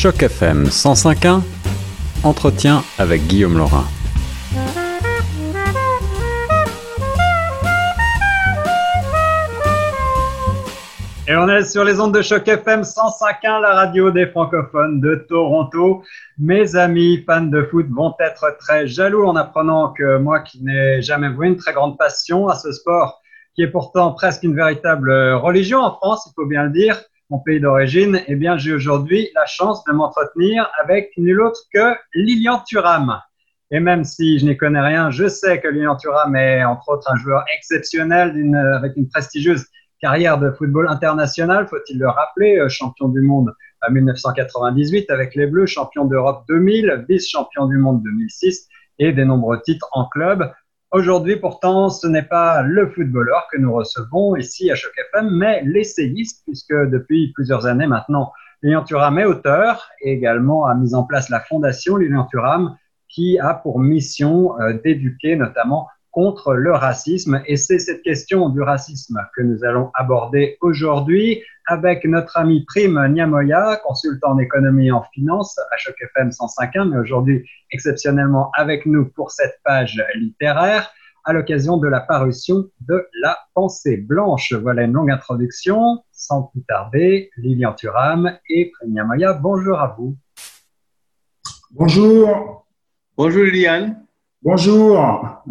Choc FM 105.1, entretien avec Guillaume Laurin. Et on est sur les ondes de choc FM 105.1, la radio des francophones de Toronto. Mes amis fans de foot vont être très jaloux en apprenant que moi, qui n'ai jamais vu une très grande passion à ce sport, qui est pourtant presque une véritable religion en France, il faut bien le dire, mon pays d'origine, eh bien, j'ai aujourd'hui la chance de m'entretenir avec nul autre que Lilian Thuram. Et même si je n'y connais rien, je sais que Lilian Thuram est entre autres un joueur exceptionnel avec une prestigieuse carrière de football international, faut-il le rappeler, euh, champion du monde en 1998 avec les Bleus, champion d'Europe 2000, vice-champion du monde 2006 et des nombreux titres en club. Aujourd'hui, pourtant, ce n'est pas le footballeur que nous recevons ici à Choc FM, mais l'essayiste, puisque depuis plusieurs années maintenant, Lilian Thuram est auteur et également a mis en place la fondation Lilian Thuram, qui a pour mission euh, d'éduquer notamment contre le racisme. Et c'est cette question du racisme que nous allons aborder aujourd'hui avec notre ami Prime Niamoya, consultant en économie et en finance à Choc FM 105.1, mais aujourd'hui exceptionnellement avec nous pour cette page littéraire à l'occasion de la parution de La pensée blanche. Voilà une longue introduction. Sans plus tarder, Lilian Thuram et Prime Niamoya, bonjour à vous. Bonjour. Bonjour Liliane. Bonjour.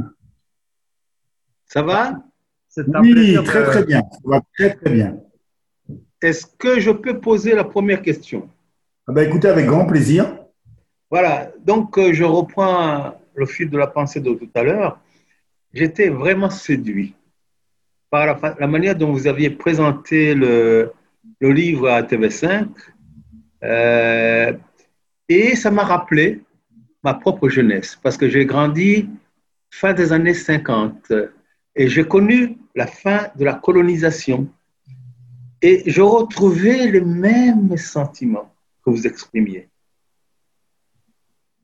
Ça va? Oui, très très bien. Ça va très très bien. Est-ce que je peux poser la première question? Ah ben, Écoutez, avec grand plaisir. Voilà, donc euh, je reprends le fil de la pensée de tout à l'heure. J'étais vraiment séduit par la, manière dont vous aviez présenté le, le livre à TV5. Euh, et ça m'a rappelé ma propre jeunesse, parce que j'ai grandi fin des années 50 et j'ai connu la fin de la colonisation. Et je retrouvais les mêmes sentiments que vous exprimiez.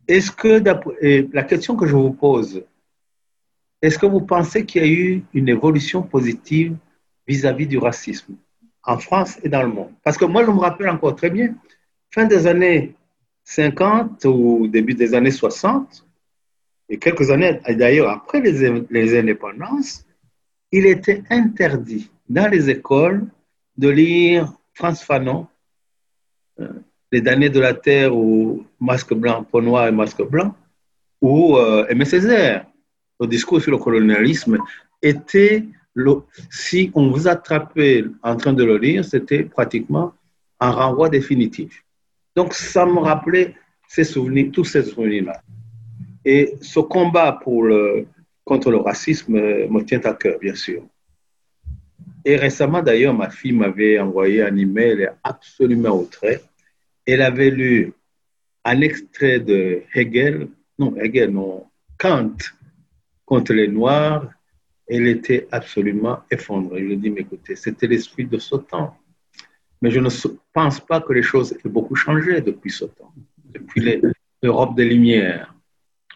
Est-ce que, la question que je vous pose, est-ce que vous pensez qu'il y a eu une évolution positive vis-à-vis du racisme en France et dans le monde? Parce que moi, je me rappelle encore très bien, fin des années 50 ou début des années 60, et quelques années d'ailleurs après les, indépendances, il était interdit dans les écoles de lire Frantz Fanon, euh, Les damnés de la terre ou Masque blanc, peau noir et masque blanc, ou euh, Césaire. Le discours sur le colonialisme était, si on vous attrapait en train de le lire, c'était pratiquement un renvoi définitif. Donc ça me rappelait ces souvenirs, tous ces souvenirs-là. Et ce combat contre le racisme me tient à cœur, bien sûr. Et récemment, d'ailleurs, ma fille m'avait envoyé un email absolument au trait. Elle avait lu un extrait de Hegel, non, Hegel, non, Kant contre les Noirs. Elle était absolument effondrée. Je lui ai dit, écoutez, c'était l'esprit de ce temps. Mais je ne pense pas que les choses aient beaucoup changé depuis ce temps, depuis l'Europe des Lumières.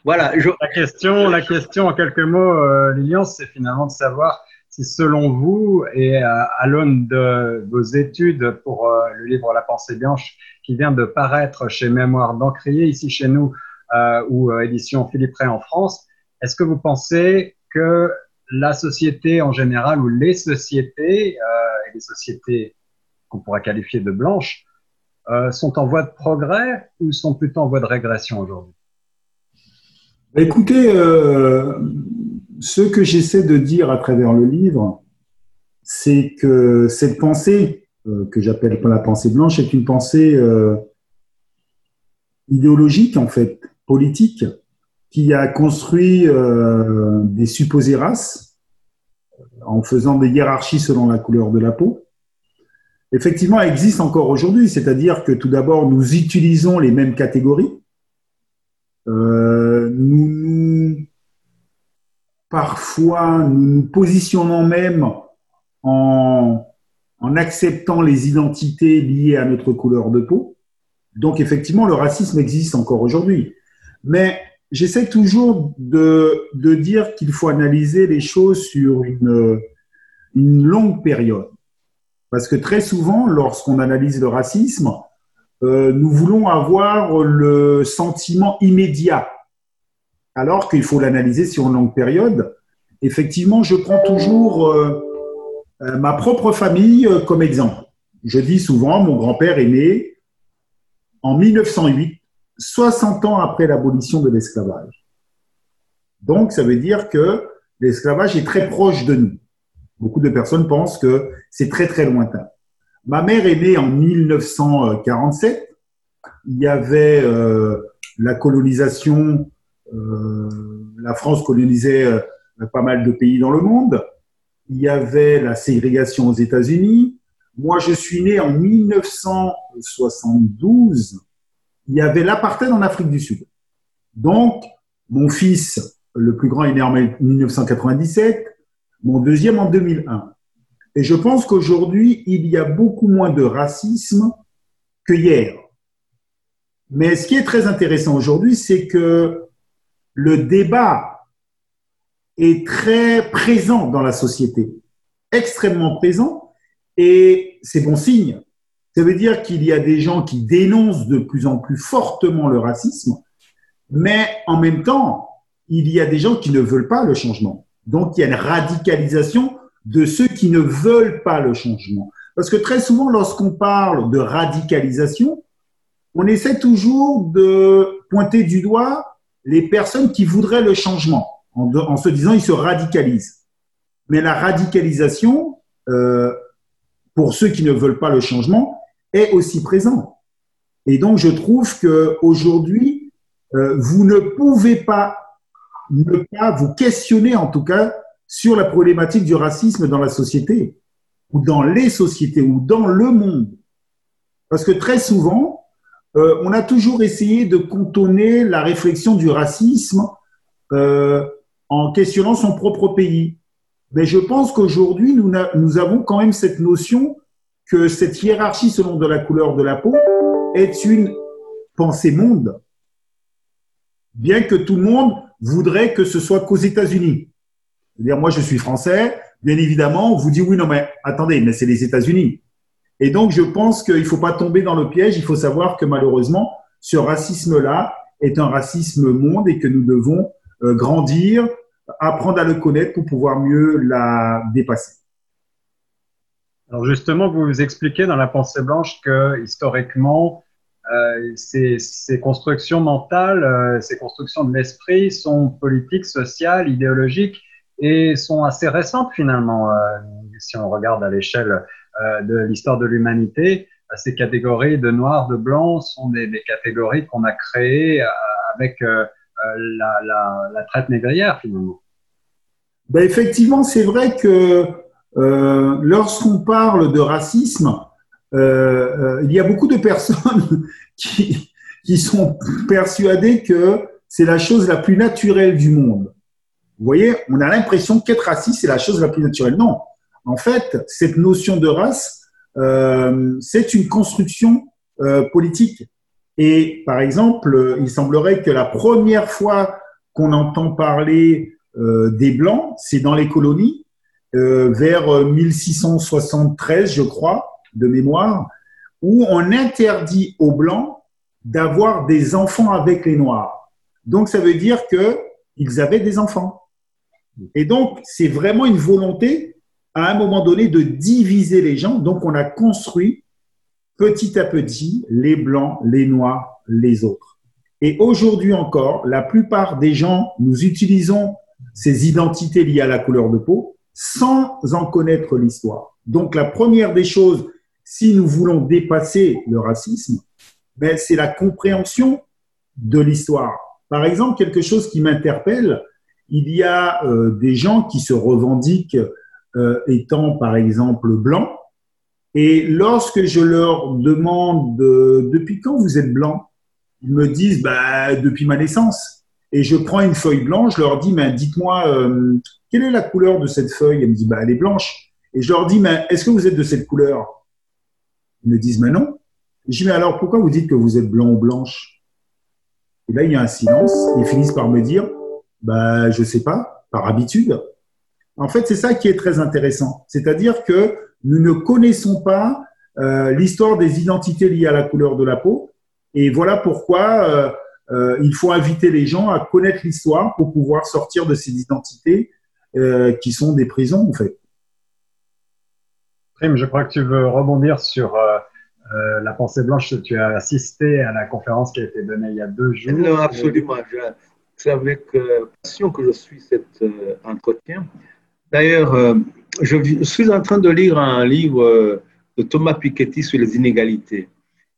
Voilà. La, question, la question en quelques mots, euh, Lilian, c'est finalement de savoir si selon vous et à, l'aune de vos études pour euh, le livre La pensée blanche qui vient de paraître chez Mémoire d'Encrier, ici chez nous, euh, ou édition Philippe Ray en France, est-ce que vous pensez que la société en général ou les sociétés, et les sociétés qu'on pourrait qualifier de blanches, sont en voie de progrès ou sont plutôt en voie de régression aujourd'hui? Écoutez, euh, ce que j'essaie de dire à travers le livre, c'est que cette pensée, euh, que j'appelle la pensée blanche, est une pensée euh, idéologique, en fait, politique, qui a construit des supposées races en faisant des hiérarchies selon la couleur de la peau. Effectivement, elle existe encore aujourd'hui, c'est-à-dire que tout d'abord, nous utilisons les mêmes catégories nous, nous, parfois, nous positionnons même en, acceptant les identités liées à notre couleur de peau. Donc, effectivement, le racisme existe encore aujourd'hui. Mais j'essaie toujours de, dire qu'il faut analyser les choses sur une, une longue période. Parce que très souvent, lorsqu'on analyse le racisme, euh, nous voulons avoir le sentiment immédiat, alors qu'il faut l'analyser sur une longue période. Effectivement, je prends toujours euh, euh, ma propre famille comme exemple. Je dis souvent, mon grand-père est né en 1908, 60 ans après l'abolition de l'esclavage. Donc, ça veut dire que l'esclavage est très proche de nous. Beaucoup de personnes pensent que c'est très très lointain. Ma mère est née en 1947. Il y avait euh, la colonisation, euh, la France colonisait euh, pas mal de pays dans le monde. Il y avait la ségrégation aux États-Unis. Moi, je suis né en 1972. Il y avait l'apartheid en Afrique du Sud. Donc, mon fils, le plus grand, est né en 1997 mon deuxième en 2001. Et je pense qu'aujourd'hui, il y a beaucoup moins de racisme que hier. Mais ce qui est très intéressant aujourd'hui, c'est que le débat est très présent dans la société, extrêmement présent, et c'est bon signe. Ça veut dire qu'il y a des gens qui dénoncent de plus en plus fortement le racisme, mais en même temps, il y a des gens qui ne veulent pas le changement. Donc, il y a une radicalisation de ceux qui ne veulent pas le changement. Parce que très souvent, lorsqu'on parle de radicalisation, on essaie toujours de pointer du doigt les personnes qui voudraient le changement, en, se disant ils se radicalisent. Mais la radicalisation, euh, pour ceux qui ne veulent pas le changement, est aussi présente. Et donc, je trouve qu'aujourd'hui, euh, vous ne pouvez pas ne pas vous questionner en tout cas sur la problématique du racisme dans la société, ou dans les sociétés, ou dans le monde. Parce que très souvent, euh, on a toujours essayé de contourner la réflexion du racisme euh, en questionnant son propre pays. Mais je pense qu'aujourd'hui, nous, avons quand même cette notion que cette hiérarchie selon de la couleur de la peau est une pensée monde. Bien que tout le monde voudrait que ce soit qu'aux États-Unis. C'est-à-dire, moi, je suis français, bien évidemment, on vous dit oui, non, mais attendez, mais c'est les États-Unis. Et donc, je pense qu'il ne faut pas tomber dans le piège. Il faut savoir que malheureusement, ce racisme-là est un racisme monde et que nous devons euh, grandir, apprendre à le connaître pour pouvoir mieux la dépasser. Alors justement, vous vous expliquez dans la pensée blanche que historiquement, euh, ces, constructions mentales, euh, ces constructions de l'esprit sont politiques, sociales, idéologiques et sont assez récentes finalement. Euh, si on regarde à l'échelle de l'histoire de l'humanité, ces catégories de noir, de blanc sont des, catégories qu'on a créées avec la, traite négrière finalement. Ben effectivement, c'est vrai que lorsqu'on parle de racisme, euh, euh, il y a beaucoup de personnes qui, qui sont persuadées que c'est la chose la plus naturelle du monde. Vous voyez, on a l'impression qu'être raciste, c'est la chose la plus naturelle. Non, en fait, cette notion de race, euh, c'est une construction euh, politique. Et par exemple, il semblerait que la première fois qu'on entend parler euh, des Blancs, c'est dans les colonies, euh, vers 1673, je crois, de mémoire, où on interdit aux Blancs d'avoir des enfants avec les Noirs. Donc, ça veut dire qu'ils avaient des enfants. Et donc, c'est vraiment une volonté, à un moment donné, de diviser les gens. Donc, on a construit petit à petit les Blancs, les Noirs, les autres. Et aujourd'hui encore, la plupart des gens, nous utilisons ces identités liées à la couleur de peau sans en connaître l'histoire. Donc, la première des choses si nous voulons dépasser le racisme, ben, c'est la compréhension de l'histoire. Par exemple, quelque chose qui m'interpelle, il y a euh, des gens qui se revendiquent euh, étant, par exemple, blancs, et lorsque je leur demande depuis quand vous êtes blanc, ils me disent bah, depuis ma naissance. Et je prends une feuille blanche, je leur dis mais dites-moi euh, quelle est la couleur de cette feuille? Ils me disent bah, elle est blanche. Et je leur dis mais est-ce que vous êtes de cette couleur? Ils me disent, mais non. Je dis, mais alors pourquoi vous dites que vous êtes blanc ou blanche? Et là, il y a un silence. Ils finissent par me dire, bah, je sais pas, par habitude. En fait, c'est ça qui est très intéressant. C'est-à-dire que nous ne connaissons pas euh, l'histoire des identités liées à la couleur de la peau. Et voilà pourquoi euh, euh, il faut inviter les gens à connaître l'histoire pour pouvoir sortir de ces identités qui sont des prisons, en fait. Prime, je crois que tu veux rebondir sur la pensée blanche. Tu as assisté à la conférence qui a été donnée il y a deux jours. Non, absolument. C'est avec passion que je suis cet entretien. D'ailleurs, je suis en train de lire un livre de Thomas Piketty sur les inégalités.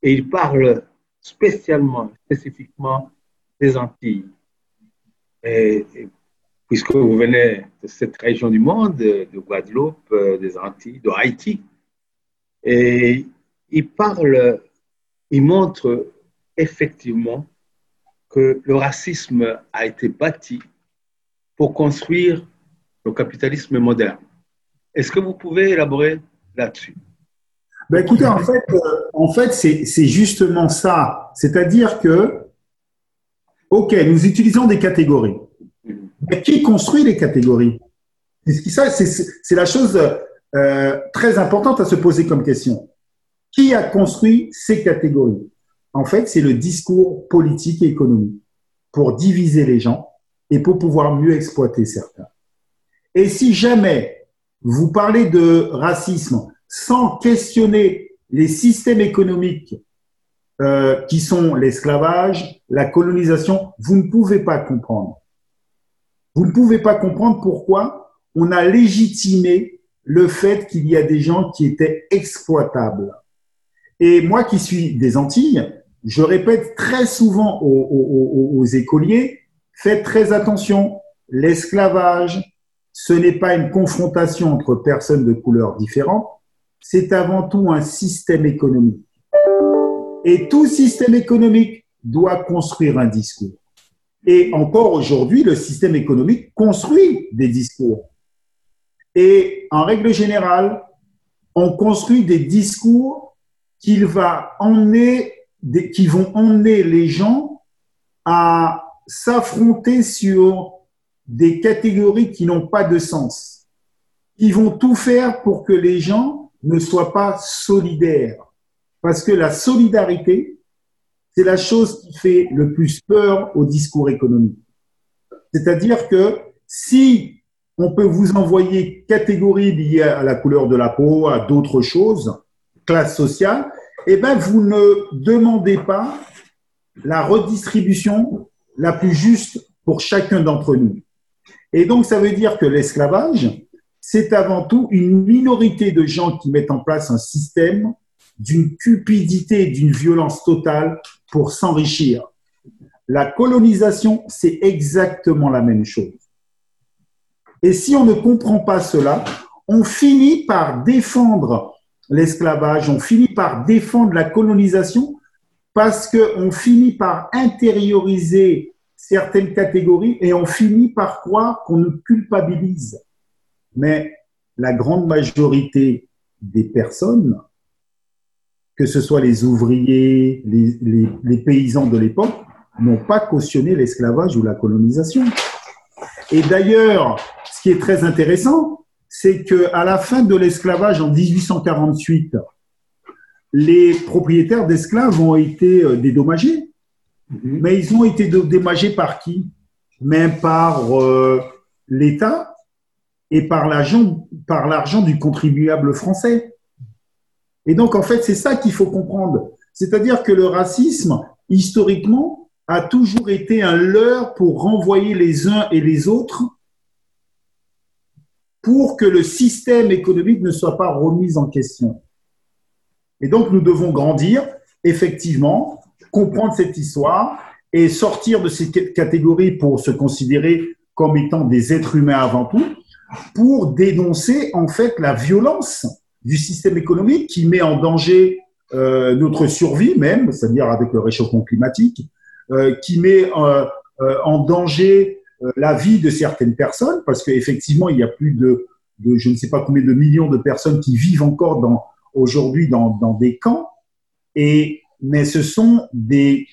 Et il parle spécialement, spécifiquement des Antilles. Puisque vous venez de cette région du monde, de, Guadeloupe, euh, des Antilles, de Haïti, et il parle, il montre effectivement que le racisme a été bâti pour construire le capitalisme moderne. Est-ce que vous pouvez élaborer là-dessus? Ben écoutez, en fait, euh, c'est justement ça. C'est-à-dire que, OK, nous utilisons des catégories. Mais qui construit les catégories? C'est la chose euh, très importante à se poser comme question. Qui a construit ces catégories? En fait, c'est le discours politique et économique pour diviser les gens et pour pouvoir mieux exploiter certains. Et si jamais vous parlez de racisme sans questionner les systèmes économiques euh, qui sont l'esclavage, la colonisation, vous ne pouvez pas comprendre. Vous ne pouvez pas comprendre pourquoi on a légitimé le fait qu'il y a des gens qui étaient exploitables. Et moi qui suis des Antilles, je répète très souvent aux, écoliers, faites très attention, l'esclavage, ce n'est pas une confrontation entre personnes de couleurs différentes, c'est avant tout un système économique. Et tout système économique doit construire un discours. Et encore aujourd'hui, le système économique construit des discours. Et en règle générale, on construit des discours qui, va emmener, qui vont emmener les gens à s'affronter sur des catégories qui n'ont pas de sens, qui vont tout faire pour que les gens ne soient pas solidaires. Parce que la solidarité, c'est la chose qui fait le plus peur au discours économique. C'est-à-dire que si on peut vous envoyer catégories liées à la couleur de la peau, à d'autres choses, classe sociale, eh ben, vous ne demandez pas la redistribution la plus juste pour chacun d'entre nous. Et donc, ça veut dire que l'esclavage, c'est avant tout une minorité de gens qui mettent en place un système d'une cupidité, d'une violence totale pour s'enrichir. La colonisation, c'est exactement la même chose. Et si on ne comprend pas cela, on finit par défendre l'esclavage, on finit par défendre la colonisation parce qu'on finit par intérioriser certaines catégories et on finit par croire qu'on nous culpabilise mais la grande majorité des personnes, que ce soit les ouvriers, les, paysans de l'époque, n'ont pas cautionné l'esclavage ou la colonisation. Et d'ailleurs, ce qui est très intéressant, c'est qu'à la fin de l'esclavage en 1848, les propriétaires d'esclaves ont été euh, dédommagés. Mhm. Mais ils ont été dédommagés par qui? Même par euh, l'État, et par l'argent, par l'argent du contribuable français. Et donc, en fait, c'est ça qu'il faut comprendre. C'est-à-dire que le racisme, historiquement, a toujours été un leurre pour renvoyer les uns et les autres pour que le système économique ne soit pas remis en question. Et donc, nous devons grandir, effectivement, comprendre cette histoire et sortir de ces catégories pour se considérer comme étant des êtres humains avant tout, pour dénoncer en fait la violence du système économique qui met en danger euh, notre survie même, c'est-à-dire avec le réchauffement climatique, euh, qui met euh, en danger la vie de certaines personnes, parce qu'effectivement, il y a plus de, je ne sais pas combien de millions de personnes qui vivent encore dans, aujourd'hui dans, des camps, et, mais ce sont des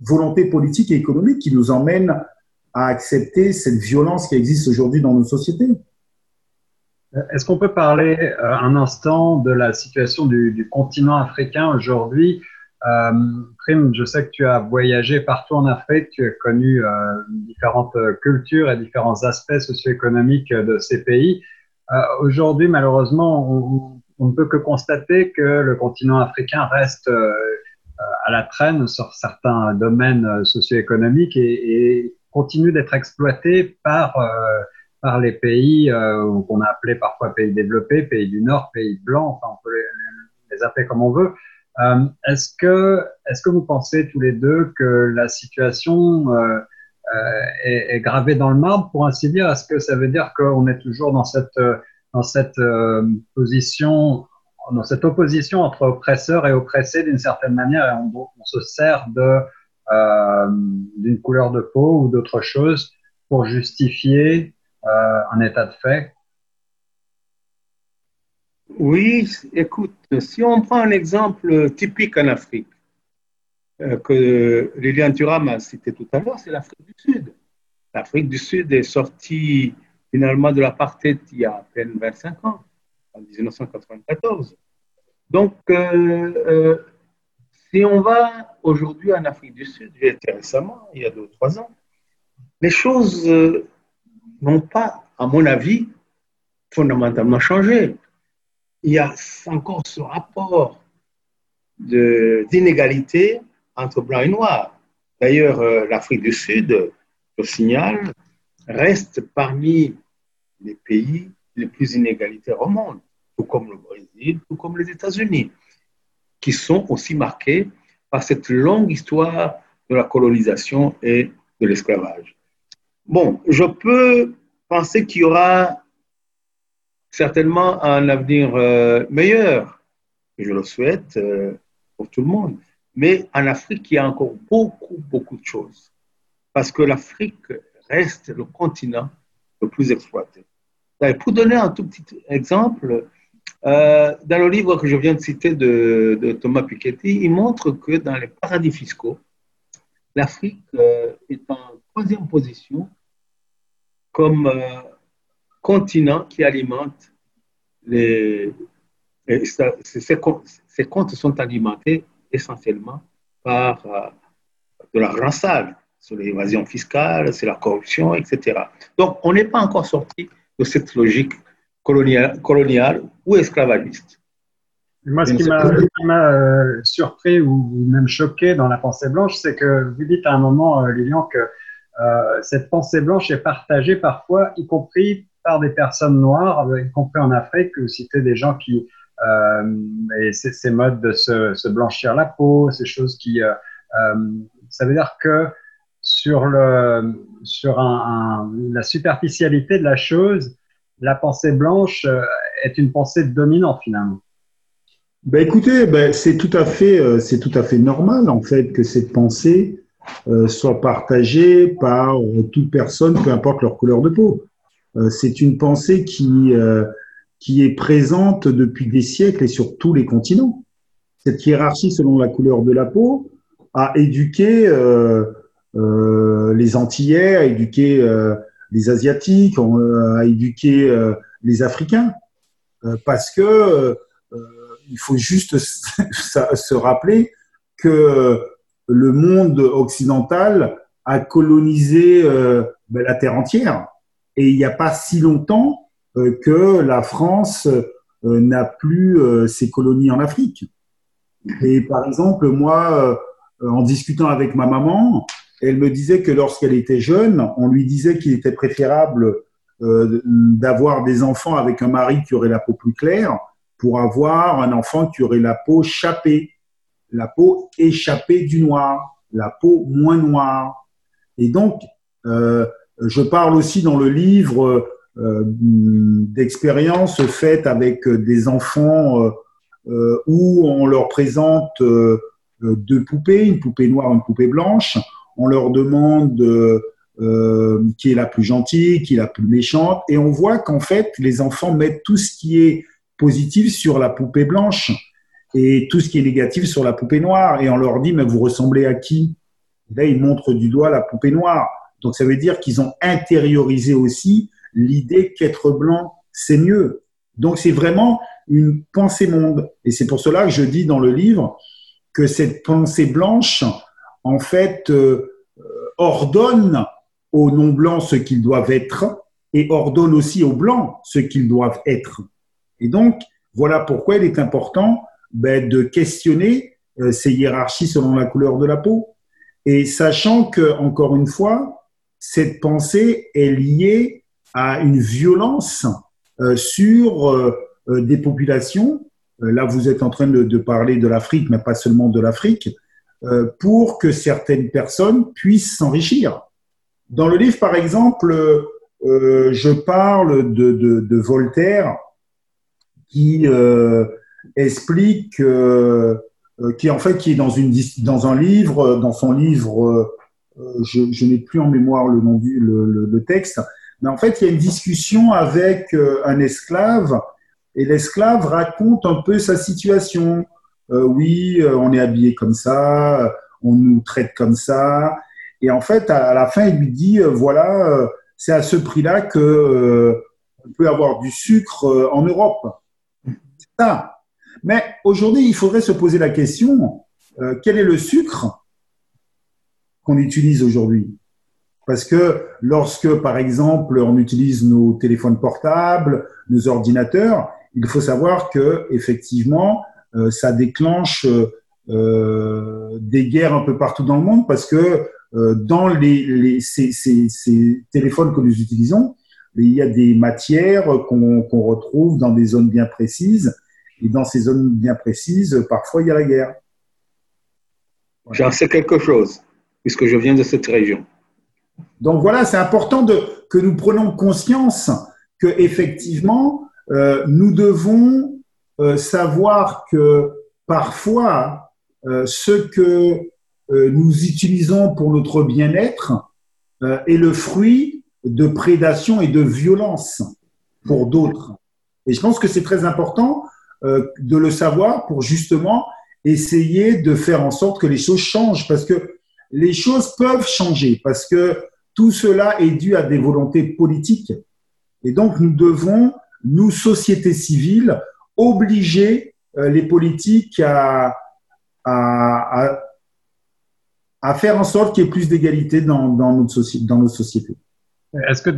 volontés politiques et économiques qui nous emmènent à accepter cette violence qui existe aujourd'hui dans nos sociétés. Est-ce qu'on peut parler euh, un instant de la situation du, continent africain aujourd'hui? Euh, Prime, je sais que tu as voyagé partout en Afrique, tu as connu euh, différentes cultures et différents aspects socio-économiques de ces pays. aujourd'hui, malheureusement, on, ne peut que constater que le continent africain reste à la traîne sur certains domaines socio-économiques et, continue d'être exploité par par les pays euh, qu'on a appelés parfois pays développés, pays du Nord, pays blancs, enfin on peut les, appeler comme on veut. Euh, est-ce que, est-ce que vous pensez tous les deux que la situation euh, euh est, est, gravée dans le marbre, pour ainsi dire? Est-ce que ça veut dire qu'on est toujours dans cette, dans cette euh, position, dans cette opposition entre oppresseurs et oppressés d'une certaine manière, et on, se sert de d'une couleur de peau ou d'autre chose pour justifier euh, en état de fait? Oui, écoute, si on prend un exemple typique en Afrique, euh, que Liliane Thuram a cité tout à l'heure, c'est l'Afrique du Sud. L'Afrique du Sud est sortie finalement de l'apartheid il y a à peine 25 ans, en 1994. Donc, euh, si on va aujourd'hui en Afrique du Sud, j'ai été récemment, il y a deux ou trois ans, les choses n'ont pas, à mon avis, fondamentalement changé. Il y a encore ce rapport d'inégalité entre blanc et noir. D'ailleurs, euh, l'Afrique du Sud, je signale, reste parmi les pays les plus inégalitaires au monde, tout comme le Brésil, tout comme les États-Unis, qui sont aussi marqués par cette longue histoire de la colonisation et de l'esclavage. Bon, je peux penser qu'il y aura certainement un avenir euh, meilleur, je le souhaite euh, pour tout le monde. Mais en Afrique, il y a encore beaucoup, beaucoup de choses. Parce que l'Afrique reste le continent le plus exploité. Pour donner un tout petit exemple, euh, dans le livre que je viens de citer de, Thomas Piketty, il montre que dans les paradis fiscaux, l'Afrique est en troisième position comme continent qui alimente les. Ces, comptes sont alimentés essentiellement par euh, de l'argent sale, sur l'évasion fiscale, c'est la corruption, etc. Donc, on n'est pas encore sorti de cette logique coloniale, coloniale ou esclavagiste. Moi, ce qui m'a euh, surpris ou même choqué dans la pensée blanche, c'est que vous dites à un moment, Lilian, que euh, cette pensée blanche est partagée parfois, y compris par des personnes noires, y compris en Afrique. Vous citez des gens qui, euh, et ces, modes de se, blanchir la peau, ces choses qui, euh, euh, ça veut dire que sur le, sur un, la superficialité de la chose, la pensée blanche est une pensée dominante finalement. Ben écoutez, ben c'est tout à fait, c'est tout à fait normal en fait que cette pensée euh, soit partagée par toute personne, peu importe leur couleur de peau. Euh, c'est une pensée qui, euh, qui est présente depuis des siècles et sur tous les continents. Cette hiérarchie selon la couleur de la peau a éduqué les Antillais, a éduqué les Asiatiques, a éduqué les Africains, parce que il faut juste se rappeler que le monde occidental a colonisé euh, ben, la terre entière. Et il n'y a pas si longtemps euh, que la France euh, n'a plus ses colonies en Afrique. Et par exemple, moi, en discutant avec ma maman, elle me disait que lorsqu'elle était jeune, on lui disait qu'il était préférable d'avoir des enfants avec un mari qui aurait la peau plus claire pour avoir un enfant qui aurait la peau chapée la peau échappée du noir, la peau moins noire. Et donc, euh, je parle aussi dans le livre euh, d'expériences faites avec des enfants euh, où on leur présente deux poupées, une poupée noire, une poupée blanche. On leur demande qui est la plus gentille, qui est la plus méchante, et on voit qu'en fait, les enfants mettent tout ce qui est positif sur la poupée blanche et tout ce qui est négatif sur la poupée noire. Et on leur dit, mais vous ressemblez à qui? Là, ils montrent du doigt la poupée noire. Donc ça veut dire qu'ils ont intériorisé aussi l'idée qu'être blanc, c'est mieux. Donc c'est vraiment une pensée monde. Et c'est pour cela que je dis dans le livre que cette pensée blanche, en fait, euh, ordonne aux non-blancs ce qu'ils doivent être et ordonne aussi aux blancs ce qu'ils doivent être. Et donc, voilà pourquoi il est important ben, de questionner euh, ces hiérarchies selon la couleur de la peau. Et sachant que, encore une fois, cette pensée est liée à une violence euh, sur euh, des populations. là, vous êtes en train de, parler de l'Afrique, mais pas seulement de l'Afrique, pour que certaines personnes puissent s'enrichir. Dans le livre, par exemple, je parle de, Voltaire qui explique euh, qui en fait qui est dans un livre, euh, dans son livre, euh, je, je n'ai plus en mémoire le nom du le, le, texte, mais en fait il y a une discussion avec un esclave et l'esclave raconte un peu sa situation. oui, on est habillé comme ça, on nous traite comme ça, et en fait à la fin il lui dit voilà c'est à ce prix-là que on peut avoir du sucre en Europe. C'est ça. Mais aujourd'hui, il faudrait se poser la question, euh, quel est le sucre qu'on utilise aujourd'hui Parce que lorsque, par exemple, on utilise nos téléphones portables, nos ordinateurs, il faut savoir que effectivement, euh, ça déclenche euh, des guerres un peu partout dans le monde parce que dans les, ces, téléphones que nous utilisons, il y a des matières qu'on retrouve dans des zones bien précises et dans ces zones bien précises, parfois, il y a la guerre. J'en sais quelque chose, puisque je viens de cette région. Donc voilà, c'est important que nous prenions conscience que effectivement, euh, nous devons euh, savoir que parfois, euh, ce que nous utilisons pour notre bien-être est le fruit de prédation et de violence pour d'autres. Et je pense que c'est très important de le savoir pour justement essayer de faire en sorte que les choses changent parce que les choses peuvent changer parce que tout cela est dû à des volontés politiques. Et donc, nous devons, nous, société civile, obliger euh, les politiques à, à, faire en sorte qu'il y ait plus d'égalité dans, dans, notre dans nos sociétés. Est-ce que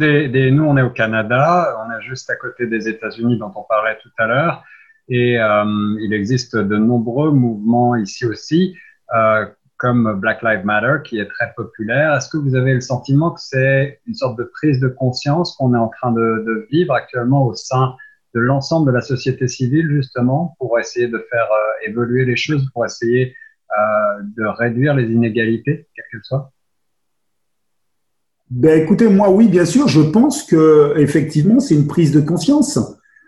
nous, on est au Canada, on est juste à côté des États-Unis dont on parlait tout à l'heure. Et euh, il existe de nombreux mouvements ici aussi, euh, comme Black Lives Matter, qui est très populaire. Est-ce que vous avez le sentiment que c'est une sorte de prise de conscience qu'on est en train de, vivre actuellement au sein de l'ensemble de la société civile, justement, pour essayer de faire euh, évoluer les choses, pour essayer euh, de réduire les inégalités, quelles qu'elles soient? Ben, écoutez, moi, oui, bien sûr, je pense que effectivement, c'est une prise de conscience.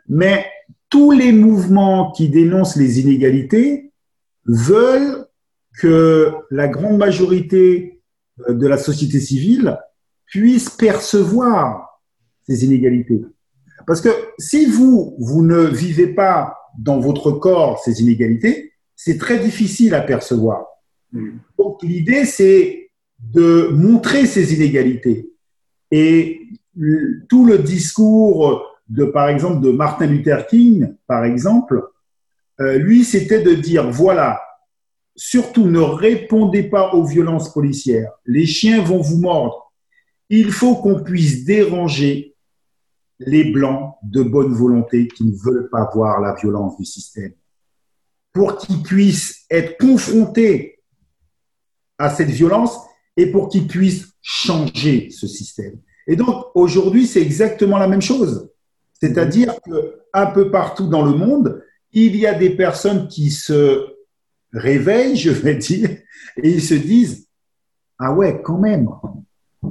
Mais tous les mouvements qui dénoncent les inégalités veulent que la grande majorité euh, de la société civile puisse percevoir ces inégalités. Parce que si vous, vous ne vivez pas dans votre corps ces inégalités, c'est très difficile à percevoir. Hmm. Donc l'idée, c'est de montrer ces inégalités. Et tout le discours de, par exemple, de Martin Luther King, par exemple, euh, lui, c'était de dire, voilà, surtout ne répondez pas aux violences policières. Les chiens vont vous mordre. Il faut qu'on puisse déranger les blancs de bonne volonté qui ne veulent pas voir la violence du système pour qu'ils puissent être confrontés à cette violence et pour qu'ils puissent changer ce système. Et donc, aujourd'hui, c'est exactement la même chose. C'est-à-dire qu'un peu partout dans le monde, il y a des personnes qui se réveillent, je vais dire, et ils se disent Ah ouais, quand même.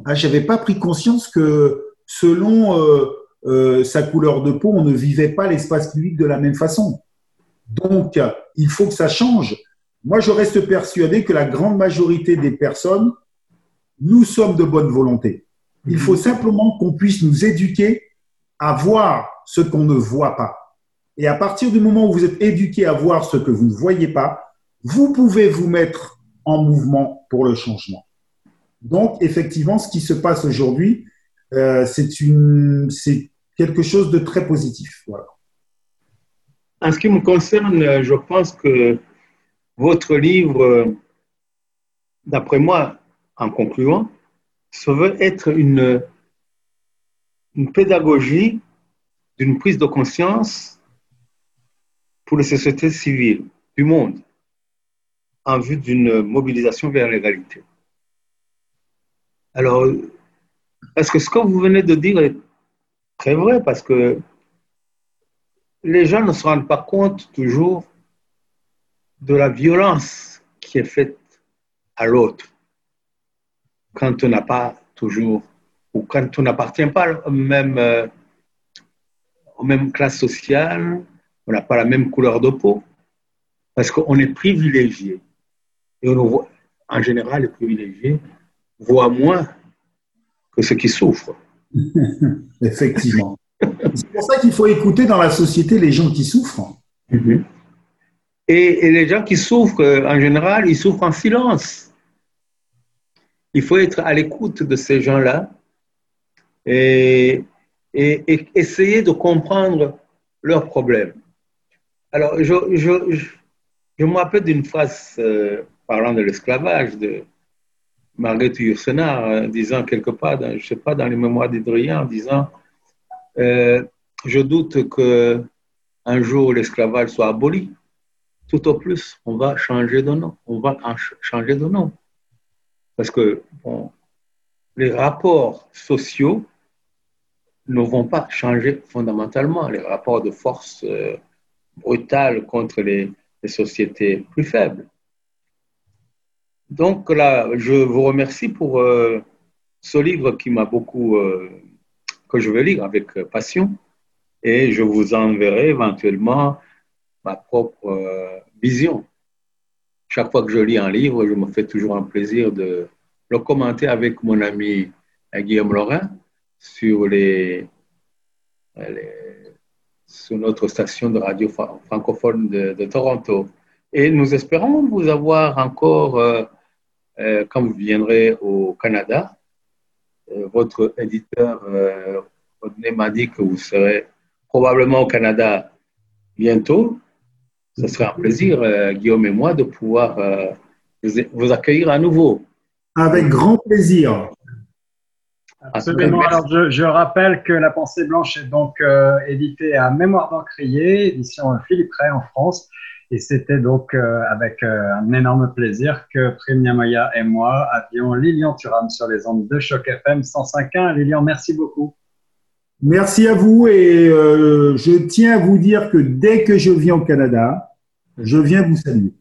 Ah, j'avais pas pris conscience que selon euh, euh, sa couleur de peau, on ne vivait pas l'espace public de la même façon. Donc, il faut que ça change. Moi, je reste persuadé que la grande majorité des personnes, nous sommes de bonne volonté. Il faut simplement qu'on puisse nous éduquer à voir ce qu'on ne voit pas. Et à partir du moment où vous êtes éduqué à voir ce que vous ne voyez pas, vous pouvez vous mettre en mouvement pour le changement. Donc, effectivement, ce qui se passe aujourd'hui, euh, c'est quelque chose de très positif. En ce qui me concerne, je pense que votre livre, d'après moi, en concluant, ça veut être une, une pédagogie d'une prise de conscience pour les sociétés civiles du monde en vue d'une mobilisation vers l'égalité. Alors, est-ce que ce que vous venez de dire est très vrai? Parce que les gens ne se rendent pas compte toujours de la violence qui est faite à l'autre quand on n'a pas toujours, ou quand on n'appartient pas au même, euh, aux mêmes classes sociales, on n'a pas la même couleur de peau, parce qu'on est privilégié. Et on voit, en général, les privilégiés voient moins que ceux qui souffrent. Effectivement. C'est pour ça qu'il faut écouter dans la société les gens qui souffrent. Mhm. Et, et, les gens qui souffrent, en général, ils souffrent en silence. Il faut être à l'écoute de ces gens-là et, et, et, essayer de comprendre leurs problèmes. Alors, je, je, je, je me rappelle d'une phrase euh, parlant de l'esclavage de Marguerite Yourcenar, euh, disant quelque part, dans, je ne sais pas, dans les mémoires d'Hydrien, en disant euh, Je doute que un jour l'esclavage soit aboli. Tout au plus, on va changer de nom. On va changer de nom. Parce que les rapports sociaux ne vont pas changer fondamentalement. Les rapports de force brutales contre les, les, sociétés plus faibles. Donc là, je vous remercie pour euh, ce livre qui m'a beaucoup, euh, que je vais lire avec passion, et je vous enverrai éventuellement ma propre euh, vision chaque fois que je lis un livre, je me fais toujours un plaisir de le commenter avec mon ami Guillaume Laurin sur, les sur notre station de radio francophone de, Toronto. Et nous espérons vous avoir encore, euh, euh, quand vous viendrez au Canada, euh, votre éditeur euh, m'a dit que vous serez probablement au Canada bientôt ce serait un plaisir, Guillaume et moi, de pouvoir vous accueillir à nouveau. Avec grand plaisir. Absolument. Alors, je, je, rappelle que La Pensée Blanche est donc euh, éditée à Mémoire d'Encrier, édition Philippe Ray en France. Et c'était donc euh, avec euh, un énorme plaisir que Prime Niamoya et moi avions Lilian Thuram sur les ondes de Choc FM 105.1. Lilian, merci beaucoup. Merci à vous et euh, je tiens à vous dire que dès que je viens au Canada, je viens vous saluer.